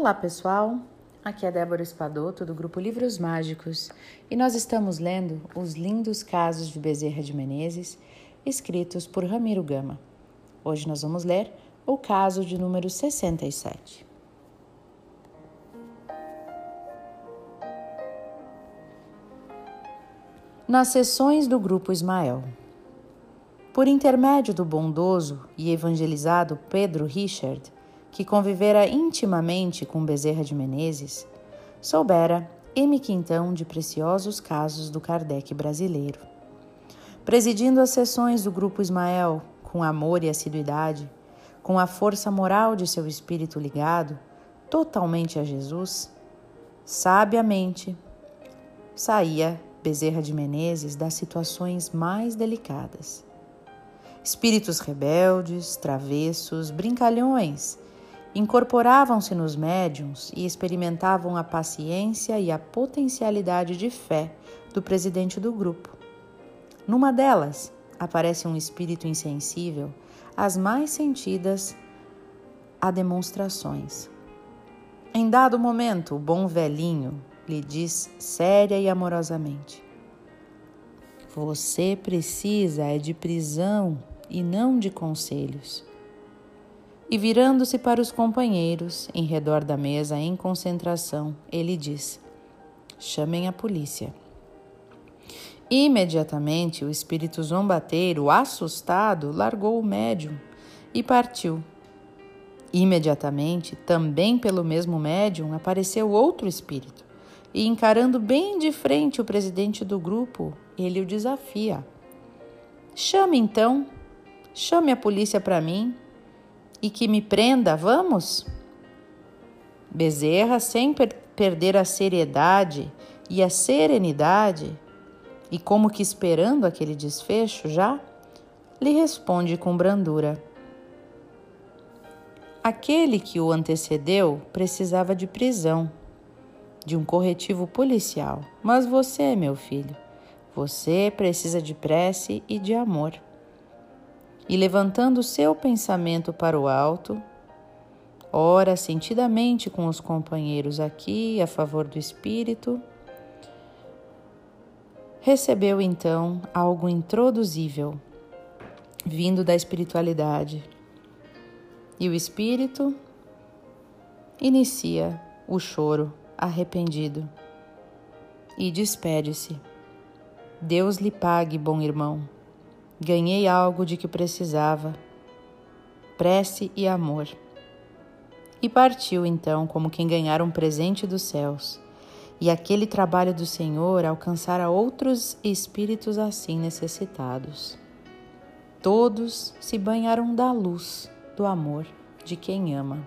Olá, pessoal. Aqui é Débora Espadoto do grupo Livros Mágicos e nós estamos lendo os lindos casos de Bezerra de Menezes, escritos por Ramiro Gama. Hoje nós vamos ler o caso de número 67. Nas sessões do grupo Ismael. Por intermédio do bondoso e evangelizado Pedro Richard, que convivera intimamente com Bezerra de Menezes, soubera M. Quintão de preciosos casos do Kardec brasileiro. Presidindo as sessões do Grupo Ismael com amor e assiduidade, com a força moral de seu espírito ligado totalmente a Jesus, sabiamente saía Bezerra de Menezes das situações mais delicadas. Espíritos rebeldes, travessos, brincalhões incorporavam-se nos médiums e experimentavam a paciência e a potencialidade de fé do presidente do grupo. Numa delas, aparece um espírito insensível às mais sentidas a demonstrações. Em dado momento, o bom velhinho lhe diz séria e amorosamente: Você precisa é de prisão e não de conselhos. E virando-se para os companheiros, em redor da mesa em concentração, ele diz: Chamem a polícia. Imediatamente, o espírito zombateiro, assustado, largou o médium e partiu. Imediatamente, também pelo mesmo médium, apareceu outro espírito e, encarando bem de frente o presidente do grupo, ele o desafia. Chame então, chame a polícia para mim e que me prenda, vamos? Bezerra, sem per perder a seriedade e a serenidade, e como que esperando aquele desfecho já, lhe responde com brandura. Aquele que o antecedeu precisava de prisão, de um corretivo policial, mas você, meu filho, você precisa de prece e de amor. E levantando seu pensamento para o alto, ora sentidamente com os companheiros aqui a favor do espírito, recebeu então algo introduzível, vindo da espiritualidade. E o espírito inicia o choro arrependido e despede-se. Deus lhe pague, bom irmão. Ganhei algo de que precisava: prece e amor. E partiu então, como quem ganhara um presente dos céus, e aquele trabalho do Senhor alcançara outros espíritos assim necessitados. Todos se banharam da luz do amor de quem ama.